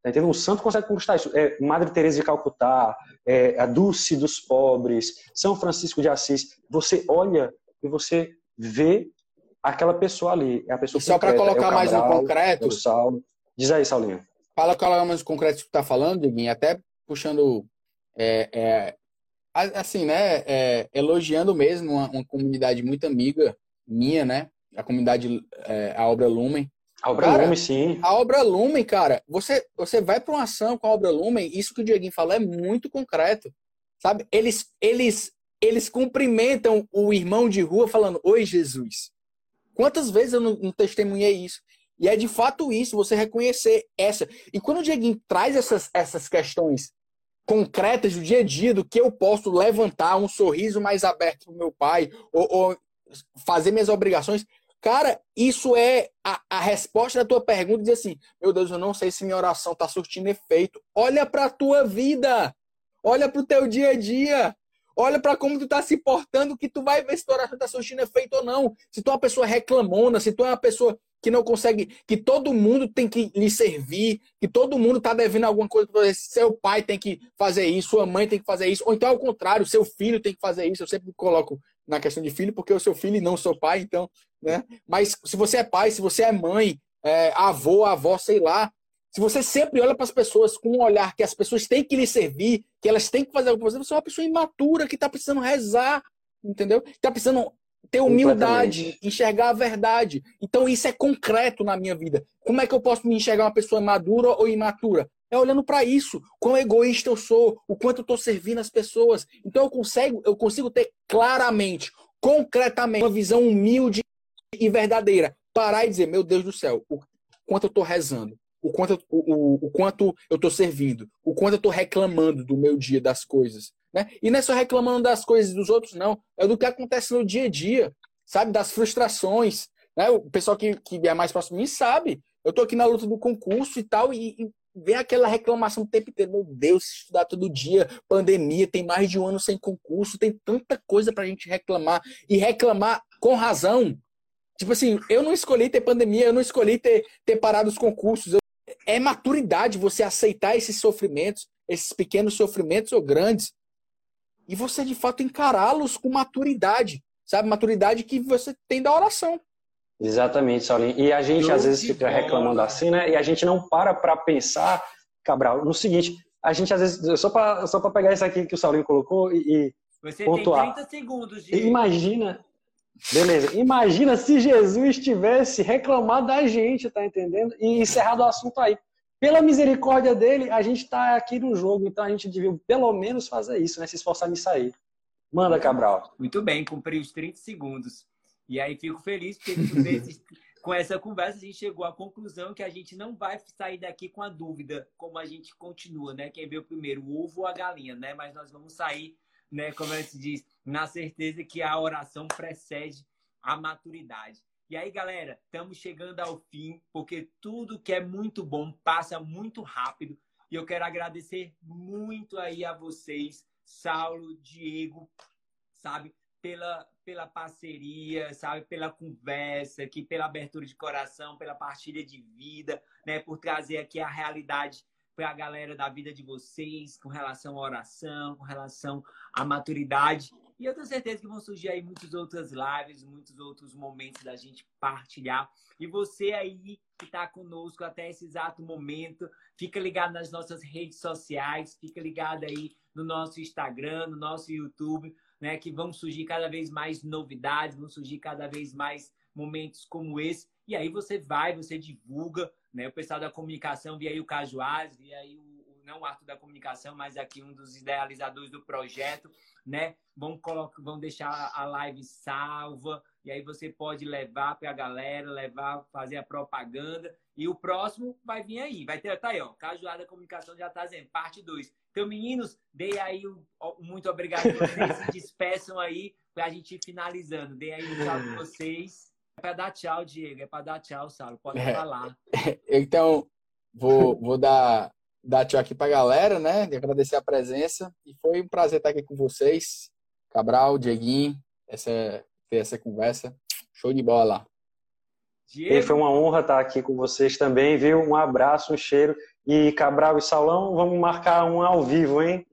Tá entendendo? O santo consegue conquistar isso. É Madre Teresa de Calcutá, é a Dulce dos pobres, São Francisco de Assis. Você olha e você vê aquela pessoa ali. É a pessoa e só para colocar é Cabral, mais um concreto. É Saulo. Diz aí, Saulinho. Fala colocar mais um concreto que tu está falando, Diguinho, até puxando é, é, assim, né, é, elogiando mesmo uma, uma, comunidade muito amiga minha, né, a comunidade, é, a Obra Lumen. A Obra cara, Lumen, sim. A Obra Lumen, cara, você, você vai para uma ação com a Obra Lumen, isso que o Dieguinho falou é muito concreto, sabe? Eles, eles, eles cumprimentam o irmão de rua falando, Oi, Jesus. Quantas vezes eu não, não testemunhei isso? E é de fato isso, você reconhecer essa. E quando o Dieguinho traz essas, essas questões concretas do dia a dia do que eu posso levantar um sorriso mais aberto para o meu pai ou, ou, fazer minhas obrigações. Cara, isso é a, a resposta da tua pergunta dizer assim, meu Deus, eu não sei se minha oração está surtindo efeito. Olha para a tua vida. Olha para o teu dia a dia. Olha para como tu tá se portando que tu vai ver se tua oração está surtindo efeito ou não. Se tu é uma pessoa reclamona, se tu é uma pessoa que não consegue, que todo mundo tem que lhe servir, que todo mundo está devendo alguma coisa para. Seu pai tem que fazer isso, sua mãe tem que fazer isso, ou então ao contrário, seu filho tem que fazer isso. Eu sempre coloco na questão de filho, porque eu sou filho e não sou pai, então, né? Mas se você é pai, se você é mãe, é, avô, avó, sei lá, se você sempre olha para as pessoas com um olhar que as pessoas têm que lhe servir, que elas têm que fazer algo para você, você é uma pessoa imatura que está precisando rezar, entendeu? Está precisando ter humildade, enxergar a verdade. Então isso é concreto na minha vida. Como é que eu posso me enxergar uma pessoa madura ou imatura? É olhando para isso, quão egoísta eu sou, o quanto eu estou servindo as pessoas. Então eu consigo, eu consigo ter claramente, concretamente, uma visão humilde e verdadeira. Parar e dizer, meu Deus do céu, o quanto eu estou rezando, o quanto, o, o, o quanto eu estou servindo, o quanto eu estou reclamando do meu dia, das coisas. Né? E não é só reclamando das coisas dos outros, não. É do que acontece no dia a dia, sabe? Das frustrações. Né? O pessoal que, que é mais próximo de mim sabe. Eu tô aqui na luta do concurso e tal, e, e vem aquela reclamação o tempo inteiro. Meu Deus, estudar todo dia, pandemia, tem mais de um ano sem concurso, tem tanta coisa pra gente reclamar. E reclamar com razão. Tipo assim, eu não escolhi ter pandemia, eu não escolhi ter, ter parado os concursos. Eu... É maturidade você aceitar esses sofrimentos, esses pequenos sofrimentos ou grandes, e você de fato encará-los com maturidade, sabe? Maturidade que você tem da oração. Exatamente, Saulinho. E a gente às vezes fica reclamando assim, né? E a gente não para para pensar, Cabral, no seguinte: a gente às vezes, só para só pegar isso aqui que o Saulinho colocou e, Você pontuar. tem 30 segundos de. Imagina, beleza, imagina se Jesus tivesse reclamado da gente, tá entendendo? E encerrado o assunto aí. Pela misericórdia dele, a gente está aqui no jogo, então a gente devia pelo menos fazer isso, né? Se esforçar nisso aí. Manda, Cabral. Muito bem, cumpri os 30 segundos. E aí fico feliz porque com essa conversa a gente chegou à conclusão que a gente não vai sair daqui com a dúvida como a gente continua, né? Quem veio primeiro, o ovo ou a galinha, né? Mas nós vamos sair, né? Como a gente diz, na certeza que a oração precede a maturidade. E aí, galera, estamos chegando ao fim, porque tudo que é muito bom passa muito rápido. E eu quero agradecer muito aí a vocês, Saulo, Diego, sabe? pela, pela parceria, sabe, pela conversa, aqui, pela abertura de coração, pela partilha de vida, né, por trazer aqui a realidade para a galera da vida de vocês, com relação à oração, com relação à maturidade. E eu tenho certeza que vão surgir aí muitas outras lives, muitos outros momentos da gente partilhar. E você aí que está conosco até esse exato momento, fica ligado nas nossas redes sociais, fica ligado aí no nosso Instagram, no nosso YouTube, né? Que vão surgir cada vez mais novidades, vão surgir cada vez mais momentos como esse. E aí você vai, você divulga, né? O pessoal da comunicação, via aí o Cajuaz, via aí o, não o Arthur da comunicação, mas aqui um dos idealizadores do projeto, né? Vão, colocar, vão deixar a live salva, e aí você pode levar para a galera, levar, fazer a propaganda. E o próximo vai vir aí, vai ter, tá aí, ó, Cajuada Comunicação já tá dizendo, parte 2. Então, meninos, dei aí o, muito obrigado a vocês, se despeçam aí para a gente ir finalizando. Dei aí um para vocês. É para dar tchau, Diego, é para dar tchau, Saulo, pode é, falar. Então, vou, vou dar dar tchau aqui pra galera, né? De agradecer a presença. E foi um prazer estar aqui com vocês. Cabral, Dieguinho, essa, ter essa conversa. Show de bola. E foi uma honra estar aqui com vocês também, viu? Um abraço, um cheiro. E Cabral e Saulão, vamos marcar um ao vivo, hein?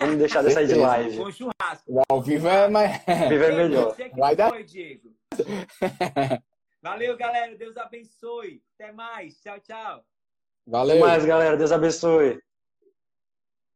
Vamos deixar dessa aí de live. Um churrasco. O ao vivo é, mais... vivo é melhor. Vai dar... Foi, Diego. Valeu, galera. Deus abençoe. Até mais. Tchau, tchau. Valeu. Até mais, galera. Deus abençoe.